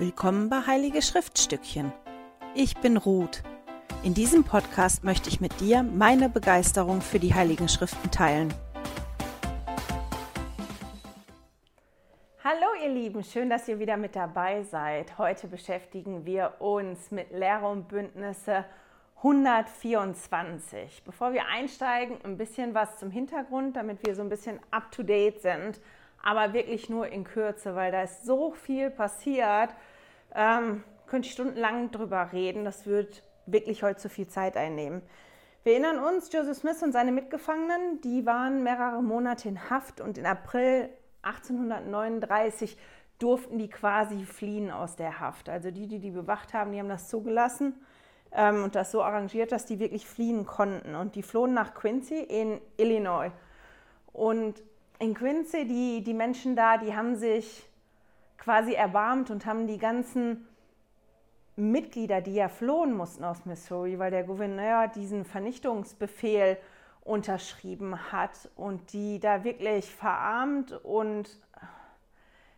Willkommen bei Heilige Schriftstückchen. Ich bin Ruth. In diesem Podcast möchte ich mit dir meine Begeisterung für die Heiligen Schriften teilen. Hallo ihr Lieben, schön, dass ihr wieder mit dabei seid. Heute beschäftigen wir uns mit Lehre und Bündnisse 124. Bevor wir einsteigen, ein bisschen was zum Hintergrund, damit wir so ein bisschen up-to-date sind aber wirklich nur in Kürze, weil da ist so viel passiert. Ähm, könnte ich stundenlang drüber reden. Das wird wirklich heute zu viel Zeit einnehmen. Wir erinnern uns, Joseph Smith und seine Mitgefangenen, die waren mehrere Monate in Haft und in April 1839 durften die quasi fliehen aus der Haft. Also die, die die bewacht haben, die haben das zugelassen ähm, und das so arrangiert, dass die wirklich fliehen konnten. Und die flohen nach Quincy in Illinois. Und in Quincy, die, die Menschen da, die haben sich quasi erbarmt und haben die ganzen Mitglieder, die ja flohen mussten aus Missouri, weil der Gouverneur diesen Vernichtungsbefehl unterschrieben hat und die da wirklich verarmt und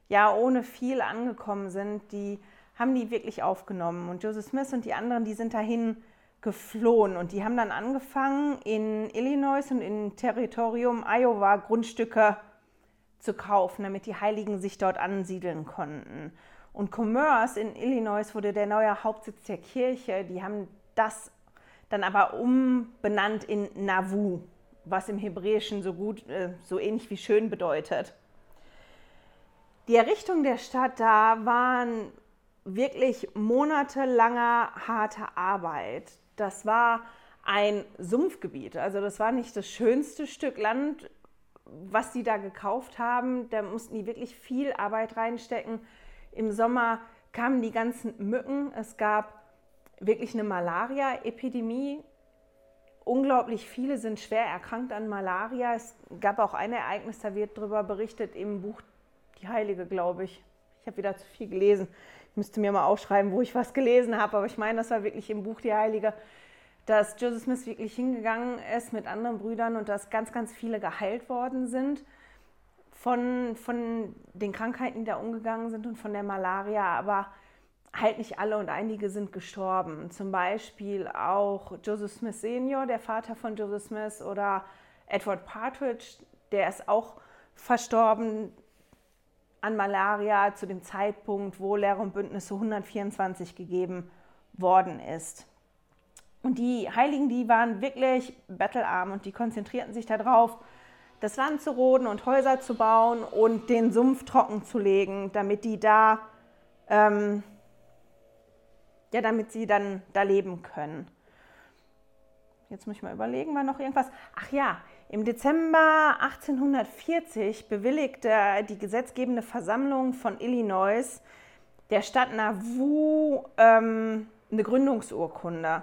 ja ohne viel angekommen sind, die haben die wirklich aufgenommen. Und Joseph Smith und die anderen, die sind dahin geflohen und die haben dann angefangen, in Illinois und im Territorium Iowa Grundstücke zu kaufen, damit die Heiligen sich dort ansiedeln konnten. Und Commerce in Illinois wurde der neue Hauptsitz der Kirche. Die haben das dann aber umbenannt in Nauvoo, was im Hebräischen so gut, äh, so ähnlich wie schön bedeutet. Die Errichtung der Stadt da waren wirklich monatelanger harte Arbeit das war ein Sumpfgebiet. Also das war nicht das schönste Stück Land, was die da gekauft haben. Da mussten die wirklich viel Arbeit reinstecken. Im Sommer kamen die ganzen Mücken. Es gab wirklich eine Malaria-Epidemie. Unglaublich viele sind schwer erkrankt an Malaria. Es gab auch ein Ereignis, da wird darüber berichtet im Buch Die Heilige, glaube ich. Ich habe wieder zu viel gelesen. Ich müsste mir mal aufschreiben, wo ich was gelesen habe, aber ich meine, das war wirklich im Buch Die Heilige, dass Joseph Smith wirklich hingegangen ist mit anderen Brüdern und dass ganz, ganz viele geheilt worden sind von, von den Krankheiten, die da umgegangen sind und von der Malaria, aber halt nicht alle und einige sind gestorben. Zum Beispiel auch Joseph Smith Senior, der Vater von Joseph Smith, oder Edward Partridge, der ist auch verstorben an Malaria zu dem Zeitpunkt, wo Lehre und Bündnisse 124 gegeben worden ist. Und die Heiligen, die waren wirklich bettelarm und die konzentrierten sich darauf, das Land zu roden und Häuser zu bauen und den Sumpf trocken zu legen, damit die da, ähm, ja, damit sie dann da leben können. Jetzt muss ich mal überlegen, war noch irgendwas? Ach ja, im Dezember 1840 bewilligte die gesetzgebende Versammlung von Illinois der Stadt Nauvoo ähm, eine Gründungsurkunde.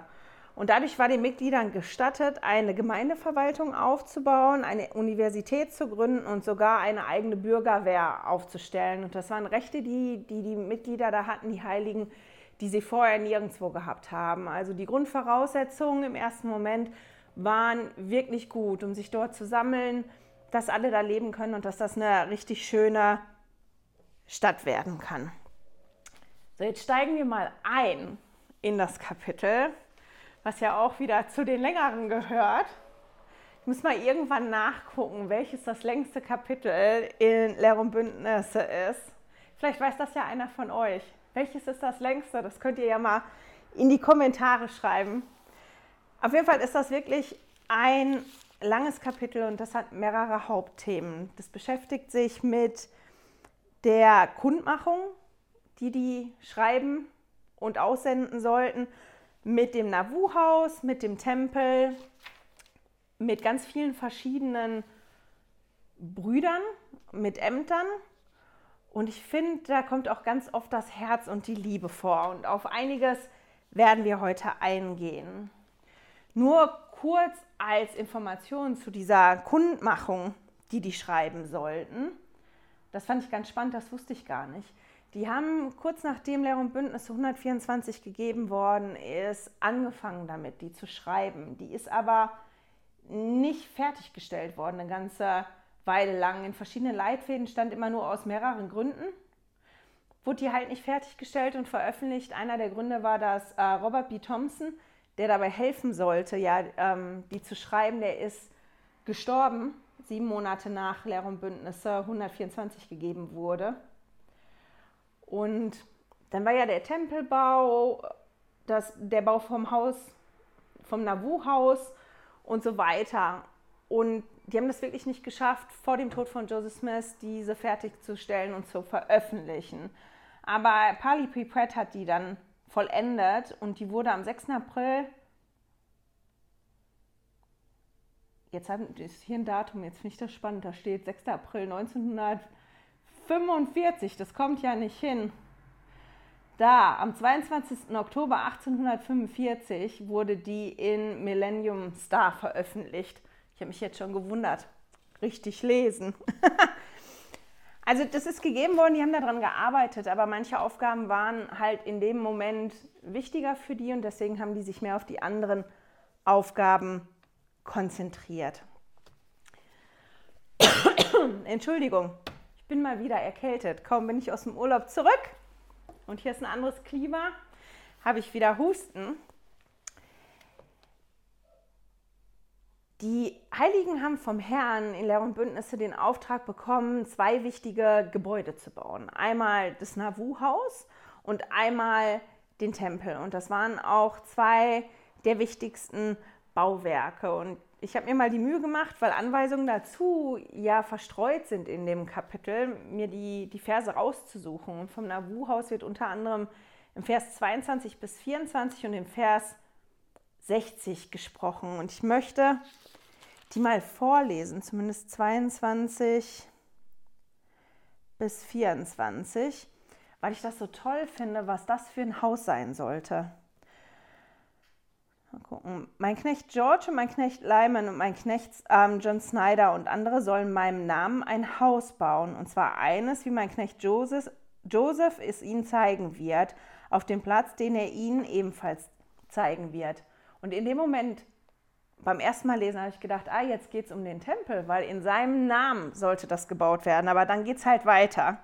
Und dadurch war den Mitgliedern gestattet, eine Gemeindeverwaltung aufzubauen, eine Universität zu gründen und sogar eine eigene Bürgerwehr aufzustellen. Und das waren Rechte, die die, die Mitglieder da hatten, die Heiligen, die sie vorher nirgendwo gehabt haben. Also die Grundvoraussetzungen im ersten Moment waren wirklich gut, um sich dort zu sammeln, dass alle da leben können und dass das eine richtig schöne Stadt werden kann. So, jetzt steigen wir mal ein in das Kapitel, was ja auch wieder zu den längeren gehört. Ich muss mal irgendwann nachgucken, welches das längste Kapitel in Lehr und Bündnisse ist. Vielleicht weiß das ja einer von euch. Welches ist das längste? Das könnt ihr ja mal in die Kommentare schreiben. Auf jeden Fall ist das wirklich ein langes Kapitel und das hat mehrere Hauptthemen. Das beschäftigt sich mit der Kundmachung, die die schreiben und aussenden sollten, mit dem Nauvoo-Haus, mit dem Tempel, mit ganz vielen verschiedenen Brüdern, mit Ämtern. Und ich finde, da kommt auch ganz oft das Herz und die Liebe vor. Und auf einiges werden wir heute eingehen. Nur kurz als Information zu dieser Kundmachung, die die schreiben sollten. Das fand ich ganz spannend, das wusste ich gar nicht. Die haben kurz nachdem Lehr und Bündnis 124 gegeben worden ist, angefangen damit, die zu schreiben. Die ist aber nicht fertiggestellt worden, eine ganze Weile lang. In verschiedenen Leitfäden stand immer nur aus mehreren Gründen wurde die halt nicht fertiggestellt und veröffentlicht. Einer der Gründe war, dass äh, Robert B. Thompson, der dabei helfen sollte, ja, ähm, die zu schreiben, der ist gestorben, sieben Monate nach Lehr und Bündnisse 124 gegeben wurde. Und dann war ja der Tempelbau, das, der Bau vom Haus, vom Nauvoo-Haus und so weiter. Und die haben das wirklich nicht geschafft, vor dem Tod von Joseph Smith diese fertigzustellen und zu veröffentlichen. Aber Pali Pratt hat die dann vollendet und die wurde am 6. April. Jetzt ist hier ein Datum, jetzt finde ich das spannend. Da steht 6. April 1945. Das kommt ja nicht hin. Da, am 22. Oktober 1845 wurde die in Millennium Star veröffentlicht. Ich habe mich jetzt schon gewundert. Richtig lesen. also das ist gegeben worden, die haben daran gearbeitet, aber manche Aufgaben waren halt in dem Moment wichtiger für die und deswegen haben die sich mehr auf die anderen Aufgaben konzentriert. Entschuldigung, bin mal wieder erkältet. Kaum bin ich aus dem Urlaub zurück und hier ist ein anderes Klima, habe ich wieder Husten. Die Heiligen haben vom Herrn in Lehr und Bündnisse den Auftrag bekommen, zwei wichtige Gebäude zu bauen. Einmal das Nauvoo-Haus und einmal den Tempel. Und das waren auch zwei der wichtigsten Bauwerke. Und ich habe mir mal die Mühe gemacht, weil Anweisungen dazu ja verstreut sind in dem Kapitel, mir die, die Verse rauszusuchen. Und vom Nauvoo-Haus wird unter anderem im Vers 22 bis 24 und im Vers 60 gesprochen. Und ich möchte die mal vorlesen, zumindest 22 bis 24, weil ich das so toll finde, was das für ein Haus sein sollte. Mal gucken. Mein Knecht George und mein Knecht Lyman und mein Knecht ähm, John Snyder und andere sollen meinem Namen ein Haus bauen. Und zwar eines, wie mein Knecht Joseph, Joseph es ihnen zeigen wird, auf dem Platz, den er ihnen ebenfalls zeigen wird. Und in dem Moment, beim ersten Mal lesen, habe ich gedacht, ah, jetzt geht es um den Tempel, weil in seinem Namen sollte das gebaut werden. Aber dann geht es halt weiter.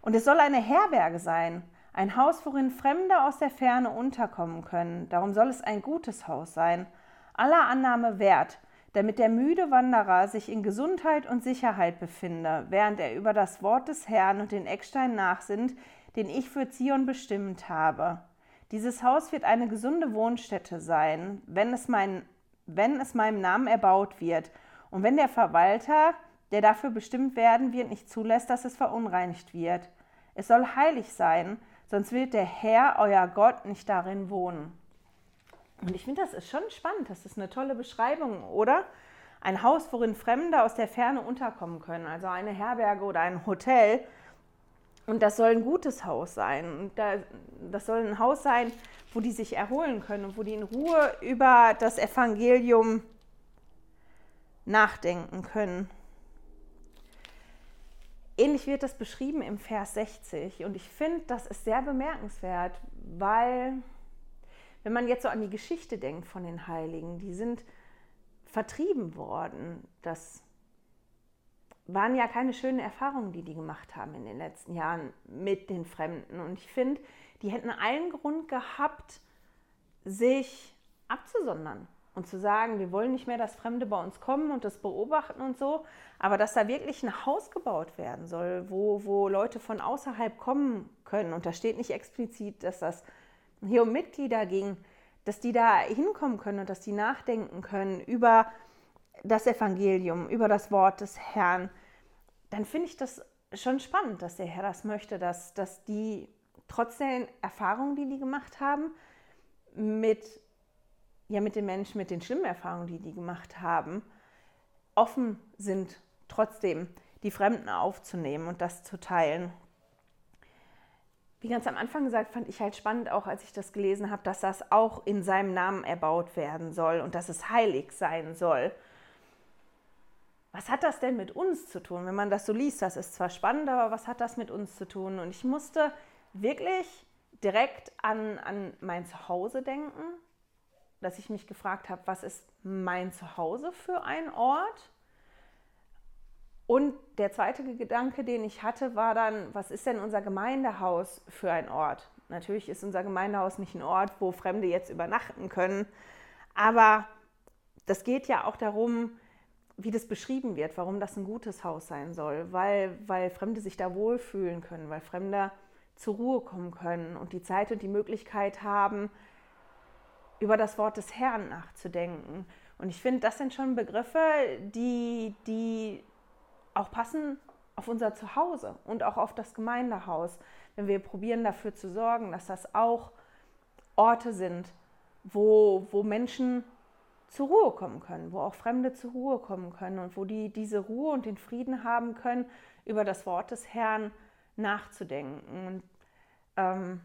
Und es soll eine Herberge sein. Ein Haus, worin Fremde aus der Ferne unterkommen können. Darum soll es ein gutes Haus sein, aller Annahme wert, damit der müde Wanderer sich in Gesundheit und Sicherheit befinde, während er über das Wort des Herrn und den Eckstein nachsinnt, den ich für Zion bestimmt habe. Dieses Haus wird eine gesunde Wohnstätte sein, wenn es, mein, wenn es meinem Namen erbaut wird, und wenn der Verwalter, der dafür bestimmt werden wird, nicht zulässt, dass es verunreinigt wird. Es soll heilig sein, sonst wird der Herr, euer Gott, nicht darin wohnen. Und ich finde, das ist schon spannend. Das ist eine tolle Beschreibung, oder? Ein Haus, worin Fremde aus der Ferne unterkommen können, also eine Herberge oder ein Hotel. Und das soll ein gutes Haus sein. Und das soll ein Haus sein, wo die sich erholen können und wo die in Ruhe über das Evangelium nachdenken können. Ähnlich wird das beschrieben im Vers 60 und ich finde, das ist sehr bemerkenswert, weil wenn man jetzt so an die Geschichte denkt von den Heiligen, die sind vertrieben worden. Das waren ja keine schönen Erfahrungen, die die gemacht haben in den letzten Jahren mit den Fremden. Und ich finde, die hätten allen Grund gehabt, sich abzusondern und zu sagen, wir wollen nicht mehr, dass Fremde bei uns kommen und das beobachten und so, aber dass da wirklich ein Haus gebaut werden soll, wo, wo Leute von außerhalb kommen können. Und da steht nicht explizit, dass das hier um Mitglieder ging, dass die da hinkommen können und dass die nachdenken können über das Evangelium, über das Wort des Herrn, dann finde ich das schon spannend, dass der Herr das möchte, dass, dass die trotz der Erfahrungen, die die gemacht haben, mit ja mit den Menschen, mit den schlimmen Erfahrungen, die die gemacht haben, offen sind, trotzdem die Fremden aufzunehmen und das zu teilen. Wie ganz am Anfang gesagt, fand ich halt spannend, auch als ich das gelesen habe, dass das auch in seinem Namen erbaut werden soll und dass es heilig sein soll. Was hat das denn mit uns zu tun? Wenn man das so liest, das ist zwar spannend, aber was hat das mit uns zu tun? Und ich musste wirklich direkt an, an mein Zuhause denken, dass ich mich gefragt habe, was ist mein Zuhause für ein Ort? Und der zweite Gedanke, den ich hatte, war dann, was ist denn unser Gemeindehaus für ein Ort? Natürlich ist unser Gemeindehaus nicht ein Ort, wo Fremde jetzt übernachten können, aber das geht ja auch darum, wie das beschrieben wird, warum das ein gutes Haus sein soll, weil, weil Fremde sich da wohlfühlen können, weil Fremde zur Ruhe kommen können und die Zeit und die Möglichkeit haben, über das Wort des Herrn nachzudenken. Und ich finde, das sind schon Begriffe, die, die auch passen auf unser Zuhause und auch auf das Gemeindehaus, wenn wir probieren dafür zu sorgen, dass das auch Orte sind, wo, wo Menschen zur Ruhe kommen können, wo auch Fremde zur Ruhe kommen können und wo die diese Ruhe und den Frieden haben können, über das Wort des Herrn nachzudenken. Und ähm,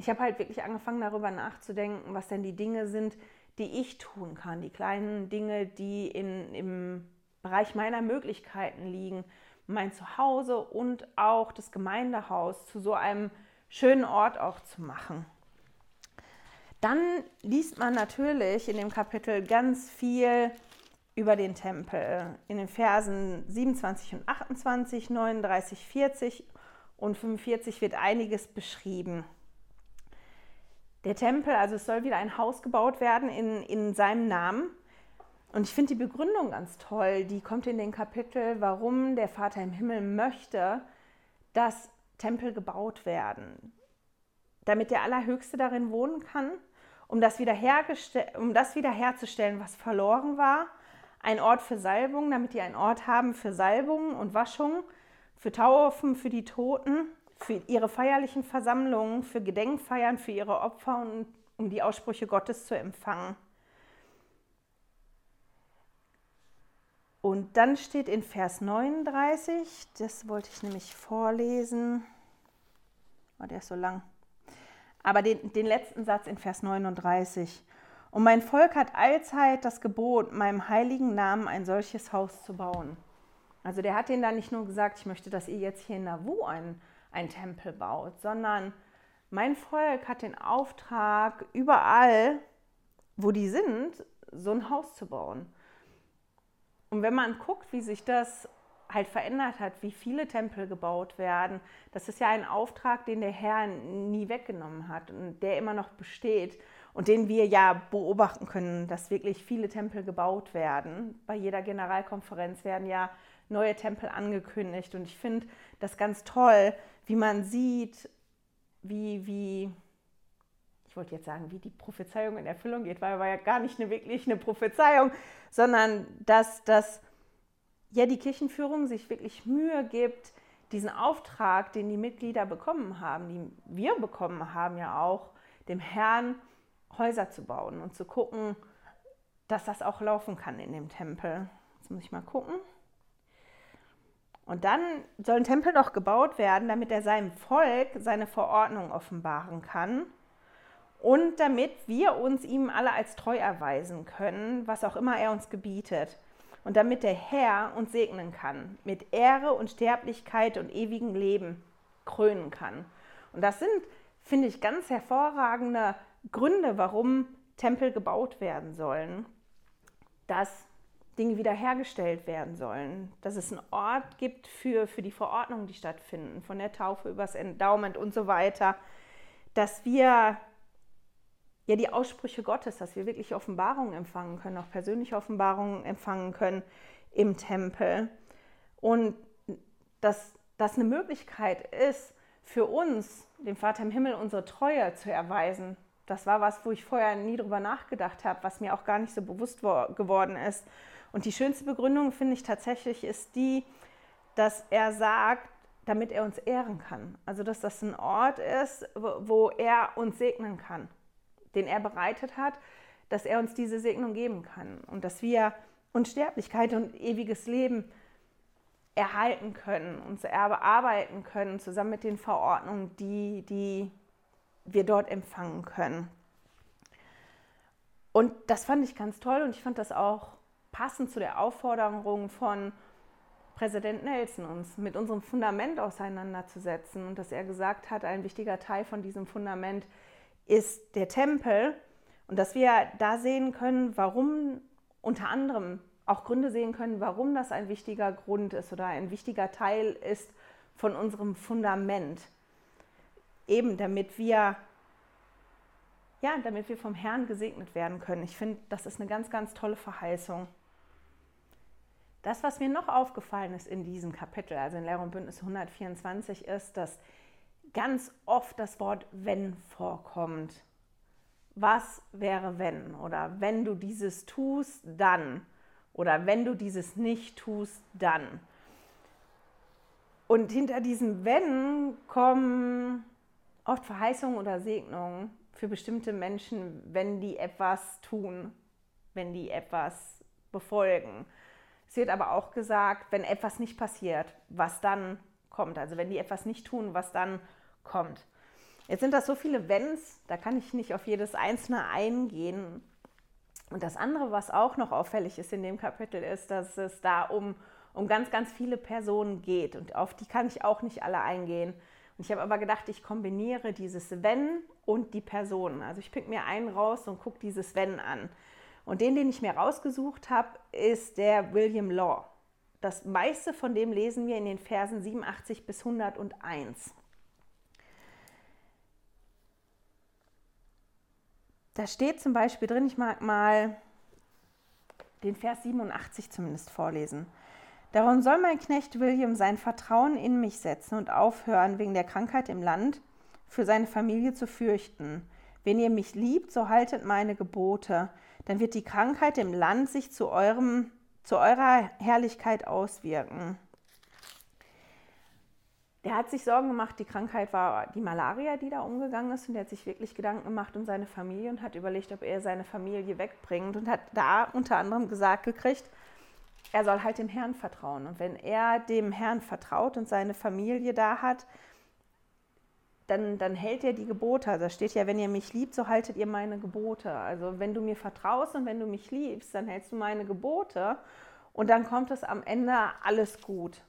ich habe halt wirklich angefangen, darüber nachzudenken, was denn die Dinge sind, die ich tun kann, die kleinen Dinge, die in, im Bereich meiner Möglichkeiten liegen, mein Zuhause und auch das Gemeindehaus zu so einem schönen Ort auch zu machen. Dann liest man natürlich in dem Kapitel ganz viel über den Tempel. In den Versen 27 und 28, 39, 40 und 45 wird einiges beschrieben. Der Tempel, also es soll wieder ein Haus gebaut werden in, in seinem Namen. Und ich finde die Begründung ganz toll. Die kommt in den Kapitel, warum der Vater im Himmel möchte, dass Tempel gebaut werden. Damit der Allerhöchste darin wohnen kann, um das, um das wiederherzustellen, was verloren war. Ein Ort für Salbung, damit die einen Ort haben für Salbung und Waschung, für Taufen für die Toten, für ihre feierlichen Versammlungen, für Gedenkfeiern, für ihre Opfer und um die Aussprüche Gottes zu empfangen. Und dann steht in Vers 39, das wollte ich nämlich vorlesen, oh, der ist so lang, aber den, den letzten Satz in Vers 39. Und mein Volk hat allzeit das Gebot, meinem heiligen Namen ein solches Haus zu bauen. Also der hat ihnen da nicht nur gesagt, ich möchte, dass ihr jetzt hier in Nauvoo einen, einen Tempel baut, sondern mein Volk hat den Auftrag, überall, wo die sind, so ein Haus zu bauen. Und wenn man guckt, wie sich das halt verändert hat, wie viele Tempel gebaut werden, das ist ja ein Auftrag, den der Herr nie weggenommen hat und der immer noch besteht und den wir ja beobachten können, dass wirklich viele Tempel gebaut werden. Bei jeder Generalkonferenz werden ja neue Tempel angekündigt und ich finde das ganz toll, wie man sieht, wie, wie, ich wollte jetzt sagen, wie die Prophezeiung in Erfüllung geht, weil war ja gar nicht eine, wirklich eine Prophezeiung, sondern dass, dass ja die Kirchenführung sich wirklich Mühe gibt, diesen Auftrag, den die Mitglieder bekommen haben, die wir bekommen haben ja auch, dem Herrn Häuser zu bauen und zu gucken, dass das auch laufen kann in dem Tempel. Jetzt muss ich mal gucken. Und dann soll ein Tempel noch gebaut werden, damit er seinem Volk seine Verordnung offenbaren kann und damit wir uns ihm alle als treu erweisen können, was auch immer er uns gebietet. Und damit der Herr uns segnen kann, mit Ehre und Sterblichkeit und ewigem Leben krönen kann. Und das sind, finde ich, ganz hervorragende Gründe, warum Tempel gebaut werden sollen. Dass Dinge wiederhergestellt werden sollen, dass es einen Ort gibt für, für die Verordnungen, die stattfinden, von der Taufe übers Endowment und so weiter, dass wir ja die Aussprüche Gottes, dass wir wirklich Offenbarungen empfangen können, auch persönliche Offenbarungen empfangen können im Tempel. Und dass das eine Möglichkeit ist, für uns, dem Vater im Himmel, unsere Treue zu erweisen. Das war was, wo ich vorher nie drüber nachgedacht habe, was mir auch gar nicht so bewusst geworden ist. Und die schönste Begründung, finde ich tatsächlich, ist die, dass er sagt, damit er uns ehren kann. Also, dass das ein Ort ist, wo er uns segnen kann den er bereitet hat, dass er uns diese Segnung geben kann und dass wir Unsterblichkeit und ewiges Leben erhalten können, uns erarbeiten können, zusammen mit den Verordnungen, die, die wir dort empfangen können. Und das fand ich ganz toll und ich fand das auch passend zu der Aufforderung von Präsident Nelson, uns mit unserem Fundament auseinanderzusetzen und dass er gesagt hat, ein wichtiger Teil von diesem Fundament ist der Tempel und dass wir da sehen können, warum unter anderem auch Gründe sehen können, warum das ein wichtiger Grund ist oder ein wichtiger Teil ist von unserem Fundament. Eben damit wir ja, damit wir vom Herrn gesegnet werden können. Ich finde, das ist eine ganz, ganz tolle Verheißung. Das, was mir noch aufgefallen ist in diesem Kapitel, also in Lehre und Bündnis 124, ist, dass ganz oft das Wort wenn vorkommt. Was wäre wenn? Oder wenn du dieses tust, dann. Oder wenn du dieses nicht tust, dann. Und hinter diesem wenn kommen oft Verheißungen oder Segnungen für bestimmte Menschen, wenn die etwas tun, wenn die etwas befolgen. Es wird aber auch gesagt, wenn etwas nicht passiert, was dann kommt. Also wenn die etwas nicht tun, was dann kommt. Jetzt sind das so viele Wenns, da kann ich nicht auf jedes einzelne eingehen. Und das andere, was auch noch auffällig ist in dem Kapitel, ist, dass es da um, um ganz, ganz viele Personen geht. Und auf die kann ich auch nicht alle eingehen. Und ich habe aber gedacht, ich kombiniere dieses Wenn und die Personen. Also ich pick mir einen raus und gucke dieses Wenn an. Und den, den ich mir rausgesucht habe, ist der William Law. Das meiste von dem lesen wir in den Versen 87 bis 101. Da steht zum Beispiel drin, ich mag mal den Vers 87 zumindest vorlesen. Darum soll mein Knecht William sein Vertrauen in mich setzen und aufhören, wegen der Krankheit im Land für seine Familie zu fürchten. Wenn ihr mich liebt, so haltet meine Gebote dann wird die Krankheit im Land sich zu, eurem, zu eurer Herrlichkeit auswirken. Der hat sich Sorgen gemacht, die Krankheit war die Malaria, die da umgegangen ist. Und der hat sich wirklich Gedanken gemacht um seine Familie und hat überlegt, ob er seine Familie wegbringt. Und hat da unter anderem gesagt gekriegt, er soll halt dem Herrn vertrauen. Und wenn er dem Herrn vertraut und seine Familie da hat, dann, dann hält er die Gebote. Da steht ja, wenn ihr mich liebt, so haltet ihr meine Gebote. Also wenn du mir vertraust und wenn du mich liebst, dann hältst du meine Gebote und dann kommt es am Ende alles gut.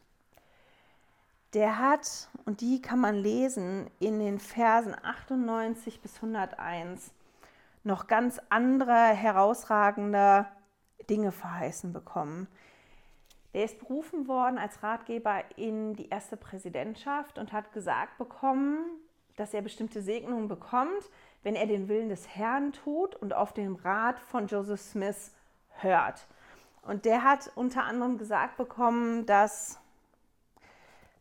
Der hat, und die kann man lesen in den Versen 98 bis 101, noch ganz andere herausragende Dinge verheißen bekommen. Der ist berufen worden als Ratgeber in die erste Präsidentschaft und hat gesagt bekommen, dass er bestimmte Segnungen bekommt, wenn er den Willen des Herrn tut und auf den Rat von Joseph Smith hört. Und der hat unter anderem gesagt bekommen, dass,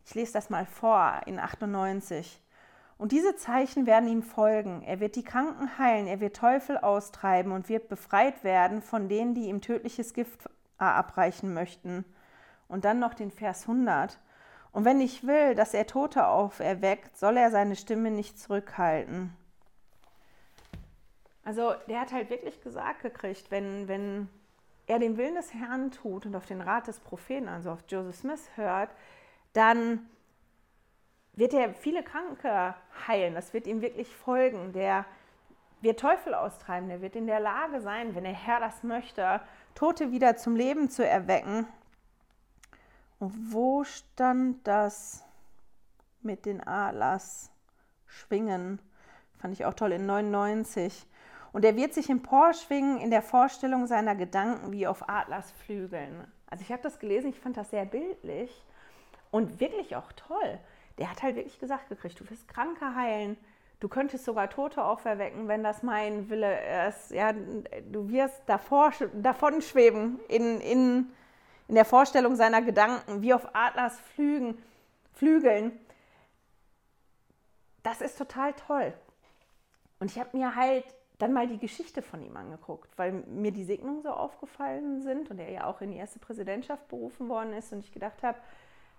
ich lese das mal vor, in 98, und diese Zeichen werden ihm folgen. Er wird die Kranken heilen, er wird Teufel austreiben und wird befreit werden von denen, die ihm tödliches Gift abreichen möchten. Und dann noch den Vers 100. Und wenn ich will, dass er Tote auferweckt, soll er seine Stimme nicht zurückhalten. Also der hat halt wirklich gesagt gekriegt, wenn, wenn er den Willen des Herrn tut und auf den Rat des Propheten, also auf Joseph Smith hört, dann wird er viele Kranke heilen. Das wird ihm wirklich folgen. Der wird Teufel austreiben. Der wird in der Lage sein, wenn der Herr das möchte, Tote wieder zum Leben zu erwecken. Und wo stand das mit den Atlas schwingen? Fand ich auch toll in 99. Und er wird sich emporschwingen in der Vorstellung seiner Gedanken wie auf Atlasflügeln. Also ich habe das gelesen, ich fand das sehr bildlich und wirklich auch toll. Der hat halt wirklich gesagt gekriegt, du wirst Kranke heilen, du könntest sogar Tote auferwecken, wenn das mein Wille ist. Ja, du wirst davor, davon schweben in, in in der Vorstellung seiner Gedanken, wie auf Adlers Flügen, Flügeln. Das ist total toll. Und ich habe mir halt dann mal die Geschichte von ihm angeguckt, weil mir die Segnungen so aufgefallen sind und er ja auch in die erste Präsidentschaft berufen worden ist und ich gedacht habe,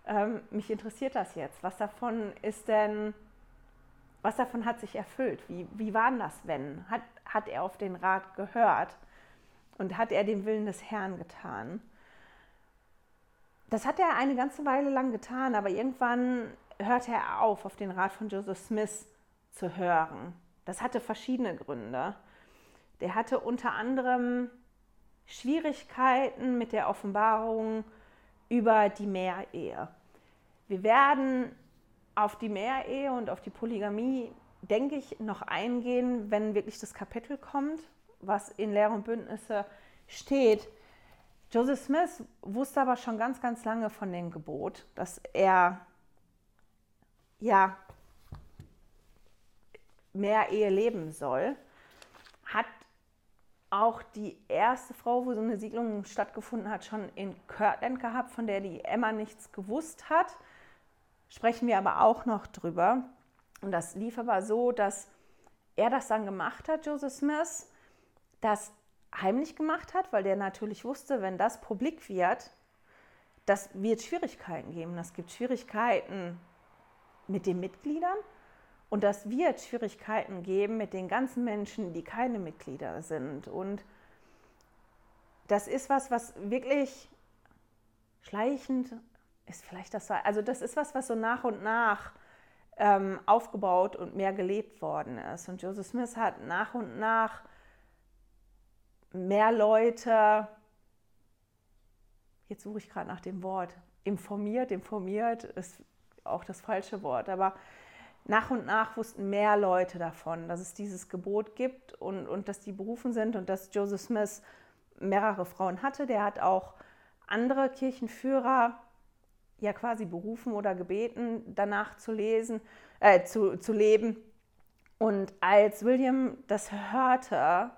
ähm, mich interessiert das jetzt. Was davon ist denn, was davon hat sich erfüllt? Wie, wie war das, wenn? Hat, hat er auf den Rat gehört und hat er den Willen des Herrn getan? Das hat er eine ganze Weile lang getan, aber irgendwann hörte er auf, auf den Rat von Joseph Smith zu hören. Das hatte verschiedene Gründe. Der hatte unter anderem Schwierigkeiten mit der Offenbarung über die Mehrehe. Wir werden auf die Mehrehe und auf die Polygamie, denke ich, noch eingehen, wenn wirklich das Kapitel kommt, was in Lehre und Bündnisse steht. Joseph Smith wusste aber schon ganz, ganz lange von dem Gebot, dass er ja mehr Ehe leben soll, hat auch die erste Frau, wo so eine Siedlung stattgefunden hat, schon in Kirtland gehabt, von der die Emma nichts gewusst hat. Sprechen wir aber auch noch drüber. Und das lief aber so, dass er das dann gemacht hat, Joseph Smith, das heimlich gemacht hat, weil der natürlich wusste, wenn das publik wird, das wird Schwierigkeiten geben. Das gibt Schwierigkeiten mit den Mitgliedern und das wird Schwierigkeiten geben mit den ganzen Menschen, die keine Mitglieder sind. Und das ist was, was wirklich schleichend ist vielleicht das, also das ist was, was so nach und nach ähm, aufgebaut und mehr gelebt worden ist. Und Joseph Smith hat nach und nach mehr Leute, jetzt suche ich gerade nach dem Wort, informiert, informiert ist auch das falsche Wort, aber nach und nach wussten mehr Leute davon, dass es dieses Gebot gibt und, und dass die berufen sind und dass Joseph Smith mehrere Frauen hatte. Der hat auch andere Kirchenführer ja quasi berufen oder gebeten, danach zu lesen, äh, zu, zu leben. Und als William das hörte,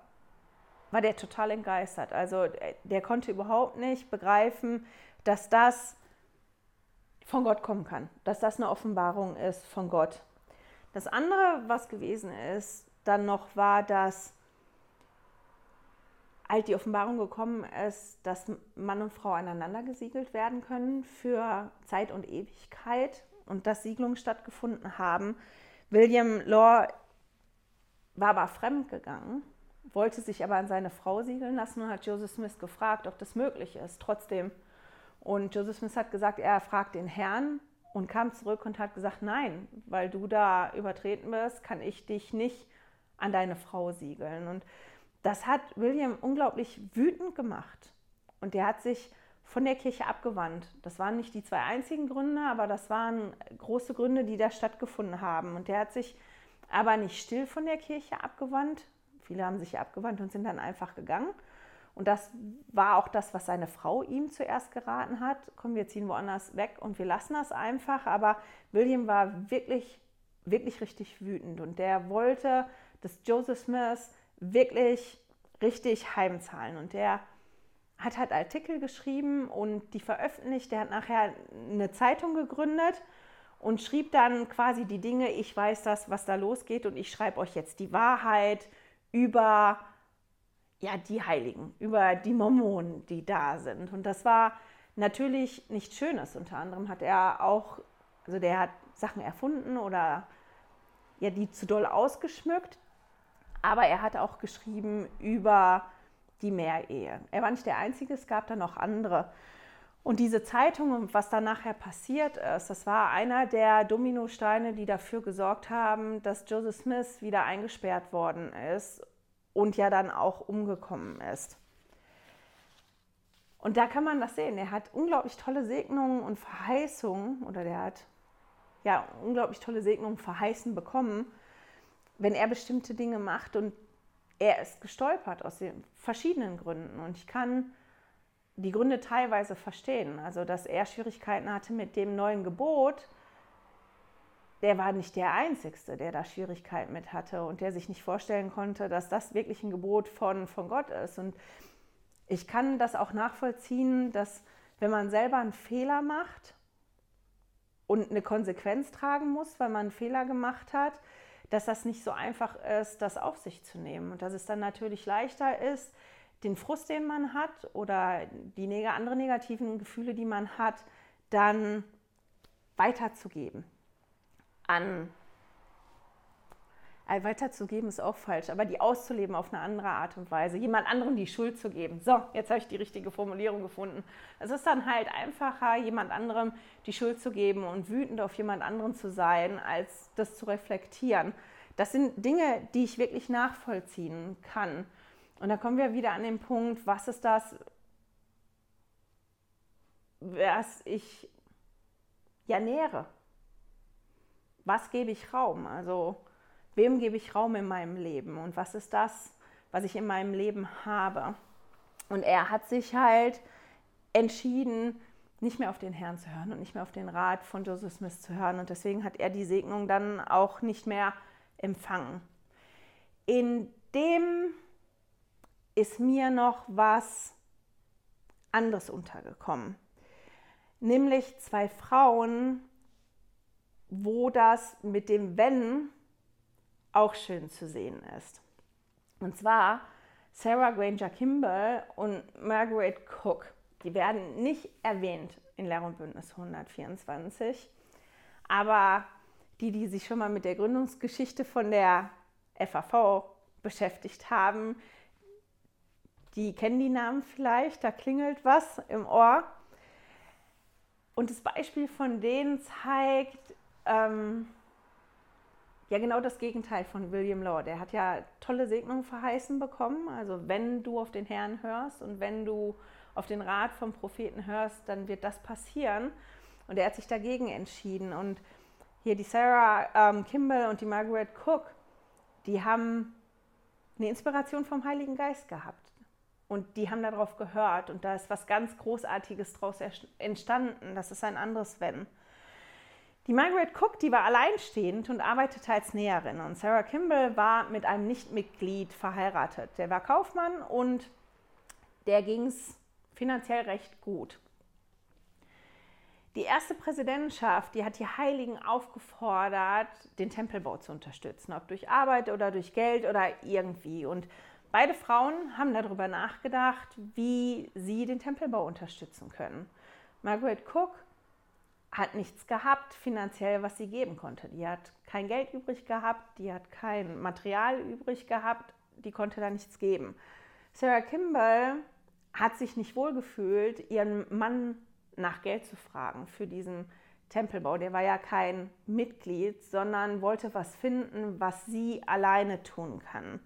war der total entgeistert. Also der konnte überhaupt nicht begreifen, dass das von Gott kommen kann, dass das eine Offenbarung ist von Gott. Das andere, was gewesen ist, dann noch war, dass halt die Offenbarung gekommen ist, dass Mann und Frau aneinander gesiegelt werden können für Zeit und Ewigkeit und dass Siegelungen stattgefunden haben. William Law war aber fremd gegangen, wollte sich aber an seine Frau siegeln lassen und hat Joseph Smith gefragt, ob das möglich ist. Trotzdem. Und Joseph Smith hat gesagt, er fragt den Herrn und kam zurück und hat gesagt, nein, weil du da übertreten wirst, kann ich dich nicht an deine Frau siegeln. Und das hat William unglaublich wütend gemacht. Und der hat sich von der Kirche abgewandt. Das waren nicht die zwei einzigen Gründe, aber das waren große Gründe, die da stattgefunden haben. Und der hat sich aber nicht still von der Kirche abgewandt. Viele haben sich abgewandt und sind dann einfach gegangen. Und das war auch das, was seine Frau ihm zuerst geraten hat. Komm, wir ziehen woanders weg und wir lassen das einfach. Aber William war wirklich, wirklich richtig wütend. Und der wollte, dass Joseph Smith wirklich richtig heimzahlen. Und der hat halt Artikel geschrieben und die veröffentlicht. Der hat nachher eine Zeitung gegründet und schrieb dann quasi die Dinge, ich weiß das, was da losgeht und ich schreibe euch jetzt die Wahrheit über ja, die Heiligen, über die Mormonen, die da sind. Und das war natürlich nichts Schönes. Unter anderem hat er auch, also der hat Sachen erfunden oder ja, die zu doll ausgeschmückt. Aber er hat auch geschrieben über die Mehrehe. Er war nicht der Einzige, es gab da noch andere. Und diese Zeitung und was da nachher passiert ist, das war einer der Dominosteine, die dafür gesorgt haben, dass Joseph Smith wieder eingesperrt worden ist und ja dann auch umgekommen ist. Und da kann man das sehen. Er hat unglaublich tolle Segnungen und Verheißungen, oder der hat ja unglaublich tolle Segnungen verheißen bekommen, wenn er bestimmte Dinge macht. Und er ist gestolpert aus den verschiedenen Gründen. Und ich kann die Gründe teilweise verstehen. Also, dass er Schwierigkeiten hatte mit dem neuen Gebot, der war nicht der Einzige, der da Schwierigkeiten mit hatte und der sich nicht vorstellen konnte, dass das wirklich ein Gebot von, von Gott ist. Und ich kann das auch nachvollziehen, dass wenn man selber einen Fehler macht und eine Konsequenz tragen muss, weil man einen Fehler gemacht hat, dass das nicht so einfach ist, das auf sich zu nehmen. Und dass es dann natürlich leichter ist, den Frust, den man hat oder die anderen negativen Gefühle, die man hat, dann weiterzugeben an äh, weiterzugeben ist auch falsch, aber die auszuleben auf eine andere Art und Weise, jemand anderem die Schuld zu geben. So, jetzt habe ich die richtige Formulierung gefunden. Es ist dann halt einfacher, jemand anderem die Schuld zu geben und wütend auf jemand anderen zu sein, als das zu reflektieren. Das sind Dinge, die ich wirklich nachvollziehen kann. Und da kommen wir wieder an den Punkt, was ist das, was ich ja nähere? was gebe ich Raum? Also wem gebe ich Raum in meinem Leben und was ist das, was ich in meinem Leben habe? Und er hat sich halt entschieden, nicht mehr auf den Herrn zu hören und nicht mehr auf den Rat von Joseph Smith zu hören. Und deswegen hat er die Segnung dann auch nicht mehr empfangen. In dem ist mir noch was anderes untergekommen. Nämlich zwei Frauen, wo das mit dem Wenn auch schön zu sehen ist. Und zwar Sarah Granger Kimball und Margaret Cook. Die werden nicht erwähnt in Lehr und Bündnis 124, aber die, die sich schon mal mit der Gründungsgeschichte von der FAV beschäftigt haben, die kennen die Namen vielleicht, da klingelt was im Ohr. Und das Beispiel von denen zeigt ähm, ja genau das Gegenteil von William Law. Der hat ja tolle Segnungen verheißen bekommen. Also wenn du auf den Herrn hörst und wenn du auf den Rat vom Propheten hörst, dann wird das passieren. Und er hat sich dagegen entschieden. Und hier die Sarah ähm, Kimball und die Margaret Cook, die haben eine Inspiration vom Heiligen Geist gehabt. Und die haben darauf gehört und da ist was ganz Großartiges daraus entstanden. Das ist ein anderes Wenn. Die Margaret Cook, die war alleinstehend und arbeitete als Näherin. Und Sarah Kimball war mit einem Nichtmitglied verheiratet. Der war Kaufmann und der ging es finanziell recht gut. Die erste Präsidentschaft, die hat die Heiligen aufgefordert, den Tempelbau zu unterstützen, ob durch Arbeit oder durch Geld oder irgendwie. Und Beide Frauen haben darüber nachgedacht, wie sie den Tempelbau unterstützen können. Margaret Cook hat nichts gehabt finanziell, was sie geben konnte. Die hat kein Geld übrig gehabt, die hat kein Material übrig gehabt, die konnte da nichts geben. Sarah Kimball hat sich nicht wohlgefühlt, ihren Mann nach Geld zu fragen für diesen Tempelbau. Der war ja kein Mitglied, sondern wollte was finden, was sie alleine tun kann.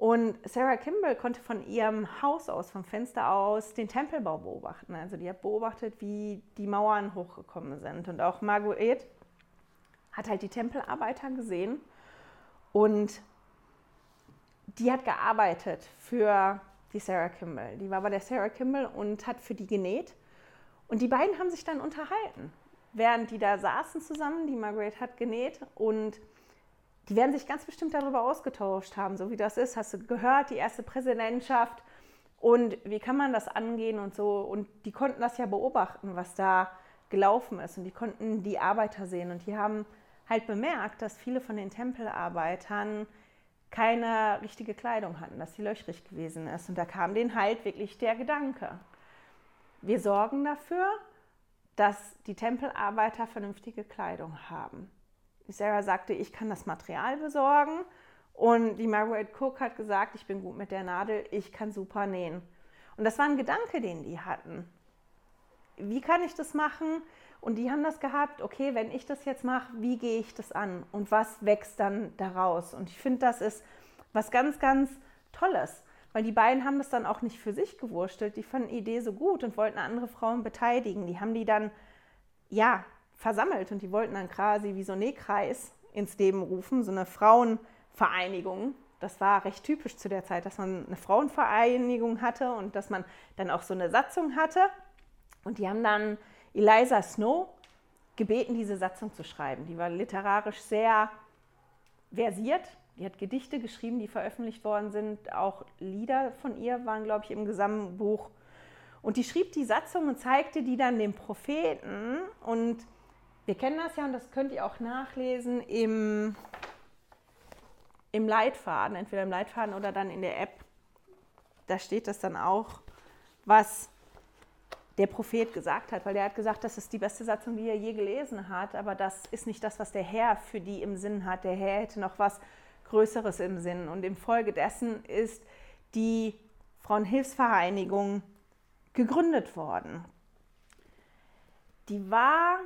Und Sarah Kimball konnte von ihrem Haus aus, vom Fenster aus, den Tempelbau beobachten. Also die hat beobachtet, wie die Mauern hochgekommen sind. Und auch Marguerite hat halt die Tempelarbeiter gesehen und die hat gearbeitet für die Sarah Kimball. Die war bei der Sarah Kimball und hat für die genäht. Und die beiden haben sich dann unterhalten, während die da saßen zusammen. Die Marguerite hat genäht und die werden sich ganz bestimmt darüber ausgetauscht haben, so wie das ist. Hast du gehört, die erste Präsidentschaft und wie kann man das angehen und so. Und die konnten das ja beobachten, was da gelaufen ist. Und die konnten die Arbeiter sehen. Und die haben halt bemerkt, dass viele von den Tempelarbeitern keine richtige Kleidung hatten, dass sie löchrig gewesen ist. Und da kam denen halt wirklich der Gedanke. Wir sorgen dafür, dass die Tempelarbeiter vernünftige Kleidung haben. Sarah sagte, ich kann das Material besorgen. Und die Margaret Cook hat gesagt, ich bin gut mit der Nadel, ich kann super nähen. Und das war ein Gedanke, den die hatten. Wie kann ich das machen? Und die haben das gehabt, okay, wenn ich das jetzt mache, wie gehe ich das an? Und was wächst dann daraus? Und ich finde, das ist was ganz, ganz Tolles. Weil die beiden haben das dann auch nicht für sich gewurstelt. Die fanden die Idee so gut und wollten andere Frauen beteiligen. Die haben die dann, ja, versammelt und die wollten dann quasi wie so einen Nähkreis ins Leben rufen, so eine Frauenvereinigung. Das war recht typisch zu der Zeit, dass man eine Frauenvereinigung hatte und dass man dann auch so eine Satzung hatte. Und die haben dann Eliza Snow gebeten, diese Satzung zu schreiben. Die war literarisch sehr versiert. Die hat Gedichte geschrieben, die veröffentlicht worden sind. Auch Lieder von ihr waren, glaube ich, im Gesamtbuch. Und die schrieb die Satzung und zeigte die dann dem Propheten. Und wir kennen das ja und das könnt ihr auch nachlesen im, im Leitfaden, entweder im Leitfaden oder dann in der App. Da steht das dann auch, was der Prophet gesagt hat, weil der hat gesagt, das ist die beste Satzung, die er je gelesen hat, aber das ist nicht das, was der Herr für die im Sinn hat. Der Herr hätte noch was Größeres im Sinn und infolgedessen ist die Frauenhilfsvereinigung gegründet worden. Die war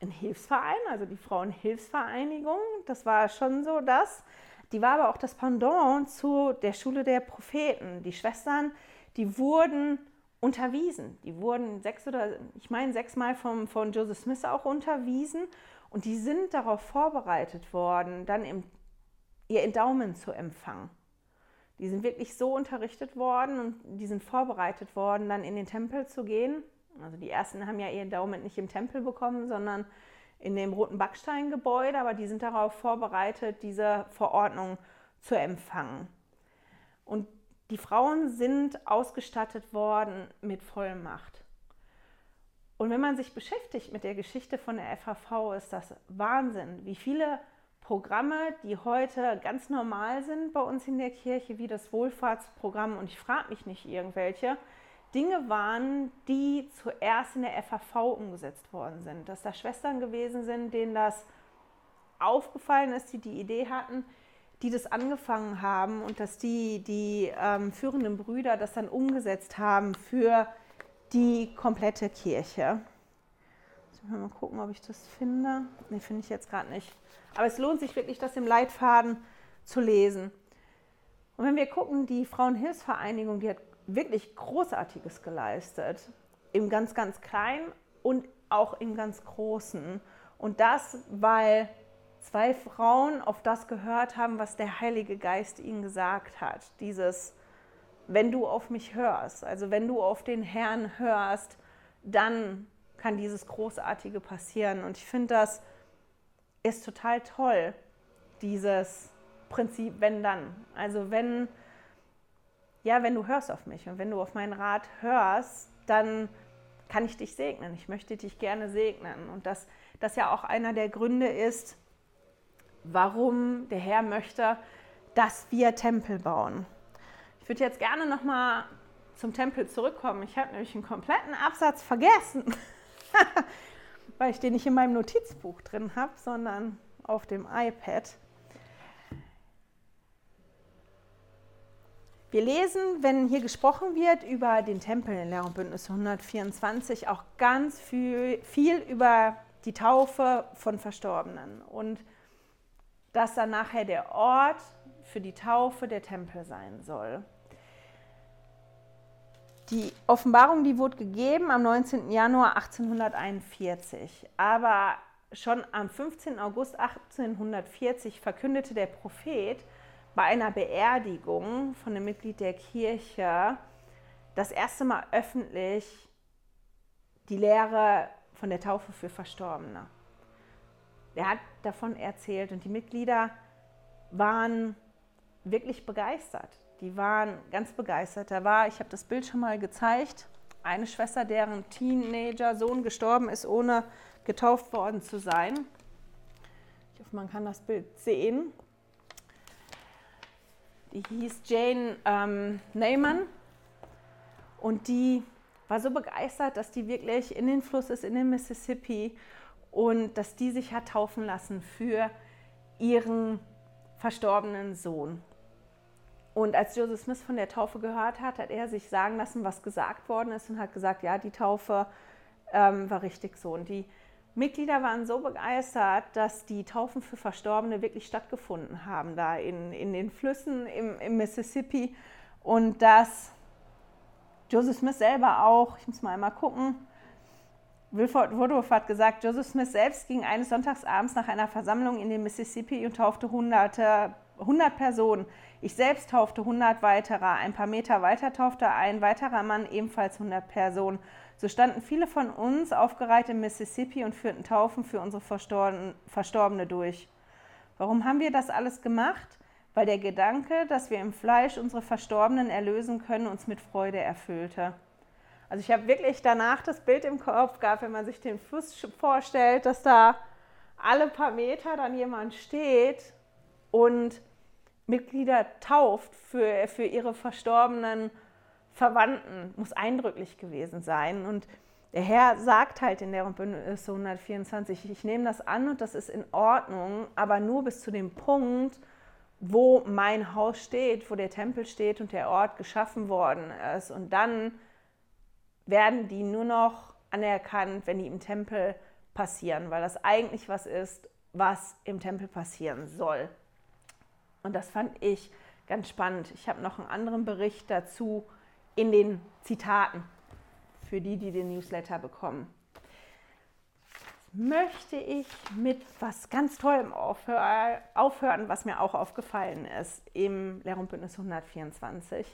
ein Hilfsverein, also die Frauenhilfsvereinigung. Das war schon so das. Die war aber auch das Pendant zu der Schule der Propheten. Die Schwestern, die wurden unterwiesen. Die wurden sechs oder, ich meine, sechsmal vom, von Joseph Smith auch unterwiesen. Und die sind darauf vorbereitet worden, dann im, ihr Endowment zu empfangen. Die sind wirklich so unterrichtet worden und die sind vorbereitet worden, dann in den Tempel zu gehen. Also die ersten haben ja ihr Daumen nicht im Tempel bekommen, sondern in dem roten Backsteingebäude, aber die sind darauf vorbereitet, diese Verordnung zu empfangen. Und die Frauen sind ausgestattet worden mit Vollmacht. Und wenn man sich beschäftigt mit der Geschichte von der FHV, ist das Wahnsinn, wie viele Programme, die heute ganz normal sind bei uns in der Kirche, wie das Wohlfahrtsprogramm, und ich frage mich nicht irgendwelche, Dinge waren, die zuerst in der FHV umgesetzt worden sind. Dass da Schwestern gewesen sind, denen das aufgefallen ist, die die Idee hatten, die das angefangen haben und dass die, die ähm, führenden Brüder das dann umgesetzt haben für die komplette Kirche. Mal gucken, ob ich das finde. Ne, finde ich jetzt gerade nicht. Aber es lohnt sich wirklich, das im Leitfaden zu lesen. Und wenn wir gucken, die Frauenhilfsvereinigung, die hat wirklich Großartiges geleistet. Im ganz, ganz Kleinen und auch im ganz Großen. Und das, weil zwei Frauen auf das gehört haben, was der Heilige Geist ihnen gesagt hat. Dieses, wenn du auf mich hörst, also wenn du auf den Herrn hörst, dann kann dieses Großartige passieren. Und ich finde, das ist total toll, dieses Prinzip, wenn dann. Also wenn, ja, wenn du hörst auf mich und wenn du auf meinen Rat hörst, dann kann ich dich segnen. Ich möchte dich gerne segnen. Und dass das ja auch einer der Gründe ist, warum der Herr möchte, dass wir Tempel bauen. Ich würde jetzt gerne noch mal zum Tempel zurückkommen. Ich habe nämlich einen kompletten Absatz vergessen, weil ich den nicht in meinem Notizbuch drin habe, sondern auf dem iPad. Wir lesen, wenn hier gesprochen wird über den Tempel in Lehr- und Bündnis 124, auch ganz viel, viel über die Taufe von Verstorbenen. Und dass dann nachher der Ort für die Taufe der Tempel sein soll. Die Offenbarung, die wurde gegeben am 19. Januar 1841, aber schon am 15. August 1840 verkündete der Prophet bei einer Beerdigung von einem Mitglied der Kirche das erste Mal öffentlich die Lehre von der Taufe für Verstorbene. Er hat davon erzählt und die Mitglieder waren wirklich begeistert. Die waren ganz begeistert. Da war, ich habe das Bild schon mal gezeigt, eine Schwester, deren Teenager-Sohn gestorben ist, ohne getauft worden zu sein. Ich hoffe, man kann das Bild sehen. Die hieß Jane ähm, Neyman und die war so begeistert, dass die wirklich in den Fluss ist, in den Mississippi und dass die sich hat taufen lassen für ihren verstorbenen Sohn. Und als Joseph Smith von der Taufe gehört hat, hat er sich sagen lassen, was gesagt worden ist und hat gesagt, ja, die Taufe ähm, war richtig so. Und die Mitglieder waren so begeistert, dass die Taufen für Verstorbene wirklich stattgefunden haben, da in, in den Flüssen im, im Mississippi. Und dass Joseph Smith selber auch, ich muss mal einmal gucken, Wilford Woodruff hat gesagt, Joseph Smith selbst ging eines Sonntagsabends nach einer Versammlung in den Mississippi und taufte hunderte, 100 Personen. Ich selbst taufte 100 weitere. Ein paar Meter weiter taufte ein weiterer Mann ebenfalls 100 Personen. So standen viele von uns aufgereiht im Mississippi und führten Taufen für unsere Verstorbene durch. Warum haben wir das alles gemacht? Weil der Gedanke, dass wir im Fleisch unsere Verstorbenen erlösen können, uns mit Freude erfüllte. Also ich habe wirklich danach das Bild im Kopf gehabt, wenn man sich den Fluss vorstellt, dass da alle paar Meter dann jemand steht und Mitglieder tauft für, für ihre verstorbenen Verwandten. Muss eindrücklich gewesen sein. Und der Herr sagt halt in der Bündnis 124, ich nehme das an und das ist in Ordnung, aber nur bis zu dem Punkt, wo mein Haus steht, wo der Tempel steht und der Ort geschaffen worden ist. Und dann werden die nur noch anerkannt, wenn die im Tempel passieren, weil das eigentlich was ist, was im Tempel passieren soll. Und das fand ich ganz spannend. Ich habe noch einen anderen Bericht dazu in den Zitaten für die, die den Newsletter bekommen. Jetzt möchte ich mit was ganz Tollem aufhören, was mir auch aufgefallen ist im Lehrbuchbündnis 124.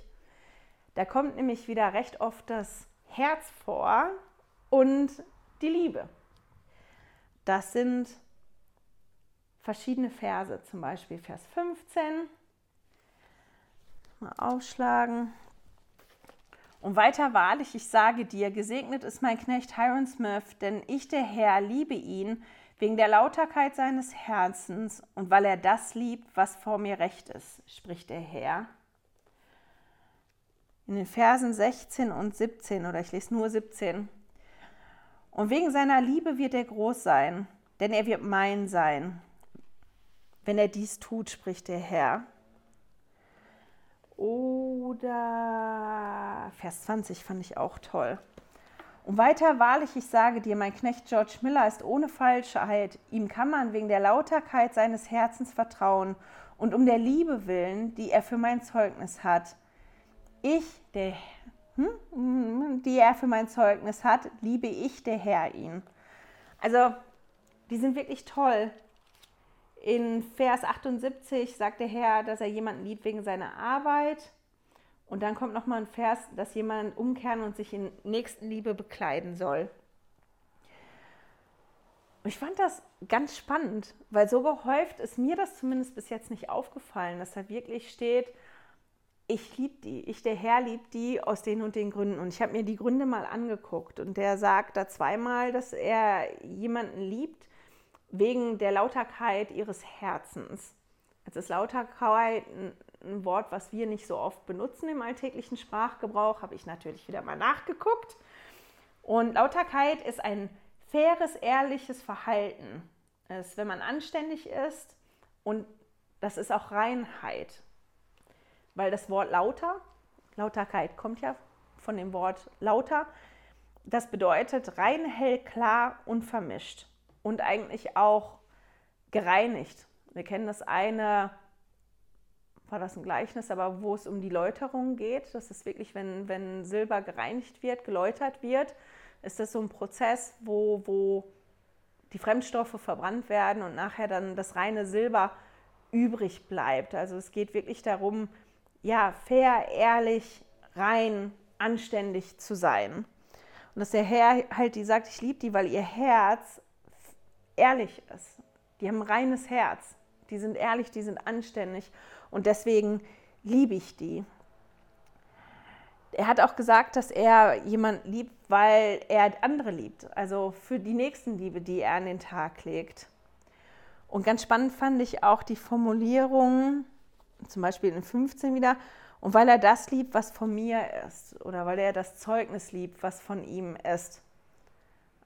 Da kommt nämlich wieder recht oft das Herz vor und die Liebe. Das sind verschiedene Verse, zum Beispiel Vers 15. Mal aufschlagen. Und weiter wahrlich, ich sage dir, gesegnet ist mein Knecht Hiram Smith, denn ich, der Herr, liebe ihn wegen der Lauterkeit seines Herzens und weil er das liebt, was vor mir recht ist, spricht der Herr. In den Versen 16 und 17, oder ich lese nur 17. Und wegen seiner Liebe wird er groß sein, denn er wird mein sein. Wenn er dies tut, spricht der Herr. Oder Vers 20 fand ich auch toll. Und weiter, wahrlich, ich sage dir, mein Knecht George Miller ist ohne Falschheit. Ihm kann man wegen der Lauterkeit seines Herzens vertrauen und um der Liebe willen, die er für mein Zeugnis hat. Ich, der, hm, die er für mein Zeugnis hat, liebe ich, der Herr, ihn. Also, die sind wirklich toll. In Vers 78 sagt der Herr, dass er jemanden liebt wegen seiner Arbeit. Und dann kommt nochmal ein Vers, dass jemand umkehren und sich in Nächstenliebe bekleiden soll. Ich fand das ganz spannend, weil so gehäuft ist mir das zumindest bis jetzt nicht aufgefallen, dass da wirklich steht, ich liebe die, ich der Herr liebt die aus den und den Gründen. Und ich habe mir die Gründe mal angeguckt und der sagt da zweimal, dass er jemanden liebt, wegen der Lauterkeit ihres Herzens. Jetzt ist Lauterkeit ein, Wort, was wir nicht so oft benutzen im alltäglichen Sprachgebrauch, habe ich natürlich wieder mal nachgeguckt. Und Lauterkeit ist ein faires, ehrliches Verhalten. Es ist, wenn man anständig ist und das ist auch Reinheit. Weil das Wort lauter, Lauterkeit kommt ja von dem Wort lauter, das bedeutet rein, hell, klar, unvermischt und eigentlich auch gereinigt. Wir kennen das eine, war das ein Gleichnis, aber wo es um die Läuterung geht. Das ist wirklich, wenn, wenn Silber gereinigt wird, geläutert wird, ist das so ein Prozess, wo, wo die Fremdstoffe verbrannt werden und nachher dann das reine Silber übrig bleibt. Also es geht wirklich darum, ja, fair, ehrlich, rein, anständig zu sein. Und dass der Herr halt die sagt, ich liebe die, weil ihr Herz ehrlich ist. Die haben ein reines Herz. Die sind ehrlich, die sind anständig. Und deswegen liebe ich die. Er hat auch gesagt, dass er jemand liebt, weil er andere liebt. Also für die Nächstenliebe, die er an den Tag legt. Und ganz spannend fand ich auch die Formulierung, zum Beispiel in 15 wieder, und weil er das liebt, was von mir ist. Oder weil er das Zeugnis liebt, was von ihm ist.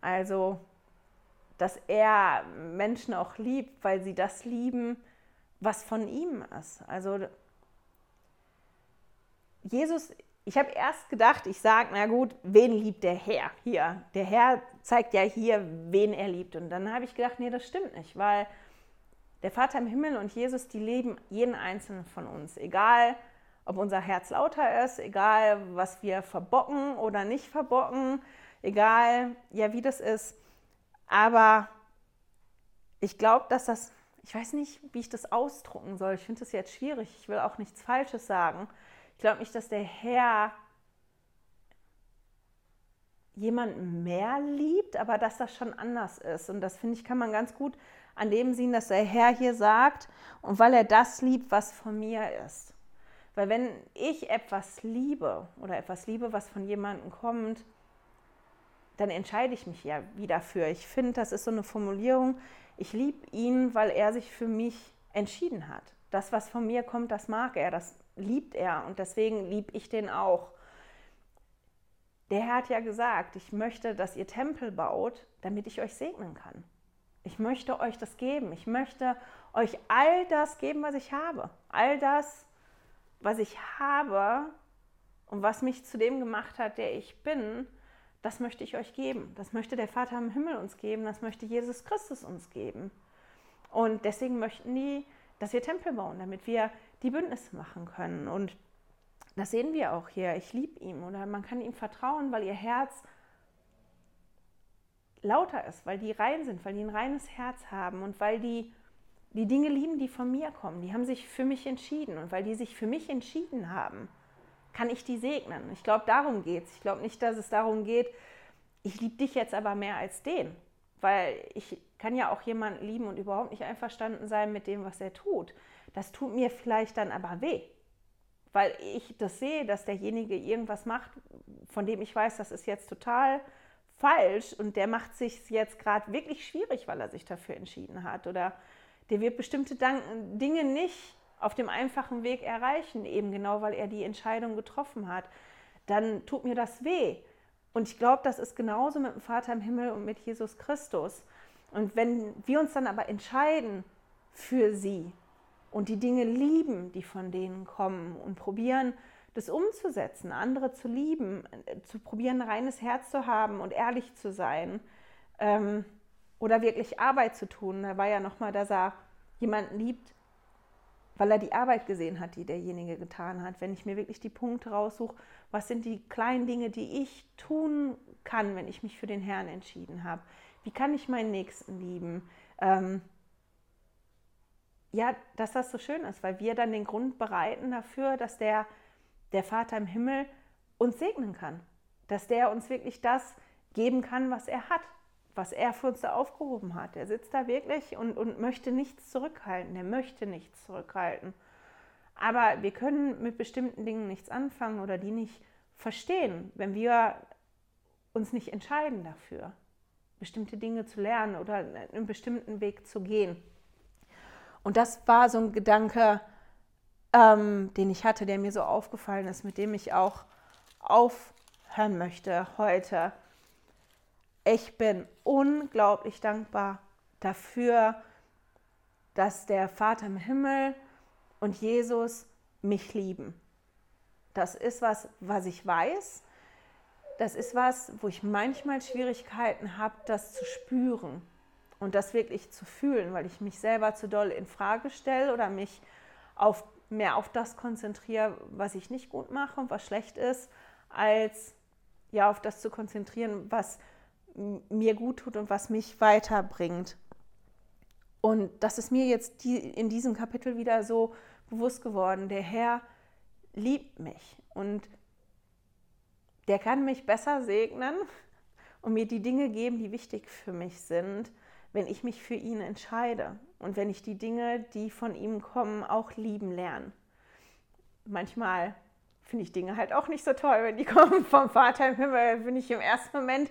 Also dass er Menschen auch liebt, weil sie das lieben, was von ihm ist. Also Jesus, ich habe erst gedacht, ich sage, na gut, wen liebt der Herr hier? Der Herr zeigt ja hier, wen er liebt. Und dann habe ich gedacht, nee, das stimmt nicht, weil der Vater im Himmel und Jesus, die leben jeden einzelnen von uns, egal ob unser Herz lauter ist, egal was wir verbocken oder nicht verbocken, egal ja wie das ist. Aber ich glaube, dass das, ich weiß nicht, wie ich das ausdrucken soll. Ich finde das jetzt schwierig. Ich will auch nichts Falsches sagen. Ich glaube nicht, dass der Herr jemanden mehr liebt, aber dass das schon anders ist. Und das finde ich, kann man ganz gut an dem sehen, dass der Herr hier sagt, und weil er das liebt, was von mir ist. Weil wenn ich etwas liebe oder etwas liebe, was von jemandem kommt, dann entscheide ich mich ja wieder für. Ich finde, das ist so eine Formulierung, ich liebe ihn, weil er sich für mich entschieden hat. Das, was von mir kommt, das mag er, das liebt er und deswegen liebe ich den auch. Der Herr hat ja gesagt, ich möchte, dass ihr Tempel baut, damit ich euch segnen kann. Ich möchte euch das geben. Ich möchte euch all das geben, was ich habe. All das, was ich habe und was mich zu dem gemacht hat, der ich bin, das möchte ich euch geben. Das möchte der Vater im Himmel uns geben. Das möchte Jesus Christus uns geben. Und deswegen möchten die, dass wir Tempel bauen, damit wir die Bündnisse machen können. Und das sehen wir auch hier. Ich liebe ihm oder man kann ihm vertrauen, weil ihr Herz lauter ist, weil die rein sind, weil die ein reines Herz haben und weil die die Dinge lieben, die von mir kommen. Die haben sich für mich entschieden und weil die sich für mich entschieden haben, kann ich die segnen. Ich glaube, darum geht es. Ich glaube nicht, dass es darum geht, ich liebe dich jetzt aber mehr als den, weil ich kann ja auch jemanden lieben und überhaupt nicht einverstanden sein mit dem, was er tut. Das tut mir vielleicht dann aber weh, weil ich das sehe, dass derjenige irgendwas macht, von dem ich weiß, das ist jetzt total falsch und der macht sich jetzt gerade wirklich schwierig, weil er sich dafür entschieden hat oder der wird bestimmte Dinge nicht auf dem einfachen Weg erreichen, eben genau weil er die Entscheidung getroffen hat, dann tut mir das weh. Und ich glaube, das ist genauso mit dem Vater im Himmel und mit Jesus Christus. Und wenn wir uns dann aber entscheiden für sie und die Dinge lieben, die von denen kommen und probieren, das umzusetzen, andere zu lieben, zu probieren, ein reines Herz zu haben und ehrlich zu sein ähm, oder wirklich Arbeit zu tun. Da war ja nochmal, dass er jemanden liebt, weil er die Arbeit gesehen hat, die derjenige getan hat. Wenn ich mir wirklich die Punkte raussuche, was sind die kleinen Dinge, die ich tun kann, wenn ich mich für den Herrn entschieden habe? Wie kann ich meinen Nächsten lieben? Ähm, ja, dass das so schön ist, weil wir dann den Grund bereiten dafür, dass der, der Vater im Himmel uns segnen kann. Dass der uns wirklich das geben kann, was er hat was er für uns da aufgehoben hat. Er sitzt da wirklich und, und möchte nichts zurückhalten. Er möchte nichts zurückhalten. Aber wir können mit bestimmten Dingen nichts anfangen oder die nicht verstehen, wenn wir uns nicht entscheiden dafür, bestimmte Dinge zu lernen oder einen bestimmten Weg zu gehen. Und das war so ein Gedanke, ähm, den ich hatte, der mir so aufgefallen ist, mit dem ich auch aufhören möchte heute ich bin unglaublich dankbar dafür, dass der Vater im Himmel und Jesus mich lieben. Das ist was, was ich weiß. Das ist was, wo ich manchmal Schwierigkeiten habe, das zu spüren und das wirklich zu fühlen, weil ich mich selber zu doll in Frage stelle oder mich auf, mehr auf das konzentriere, was ich nicht gut mache und was schlecht ist, als ja auf das zu konzentrieren, was mir gut tut und was mich weiterbringt. Und das ist mir jetzt die, in diesem Kapitel wieder so bewusst geworden. Der Herr liebt mich und der kann mich besser segnen und mir die Dinge geben, die wichtig für mich sind, wenn ich mich für ihn entscheide und wenn ich die Dinge, die von ihm kommen, auch lieben lerne. Manchmal finde ich Dinge halt auch nicht so toll, wenn die kommen vom Vater im Himmel, bin ich im ersten Moment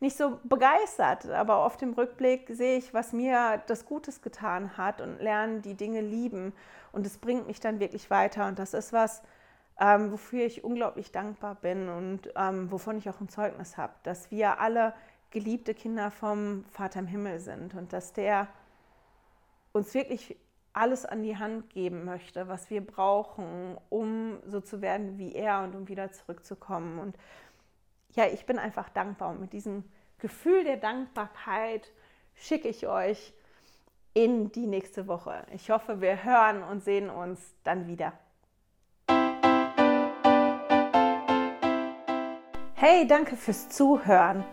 nicht so begeistert, aber auf dem Rückblick sehe ich, was mir das Gutes getan hat und lerne die Dinge lieben und es bringt mich dann wirklich weiter und das ist was, ähm, wofür ich unglaublich dankbar bin und ähm, wovon ich auch ein Zeugnis habe, dass wir alle geliebte Kinder vom Vater im Himmel sind und dass der uns wirklich alles an die Hand geben möchte, was wir brauchen, um so zu werden wie er und um wieder zurückzukommen. Und ja, ich bin einfach dankbar und mit diesem Gefühl der Dankbarkeit schicke ich euch in die nächste Woche. Ich hoffe, wir hören und sehen uns dann wieder. Hey, danke fürs Zuhören.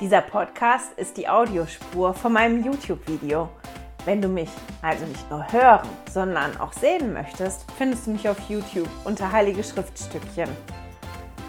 Dieser Podcast ist die Audiospur von meinem YouTube-Video. Wenn du mich also nicht nur hören, sondern auch sehen möchtest, findest du mich auf YouTube unter Heilige Schriftstückchen.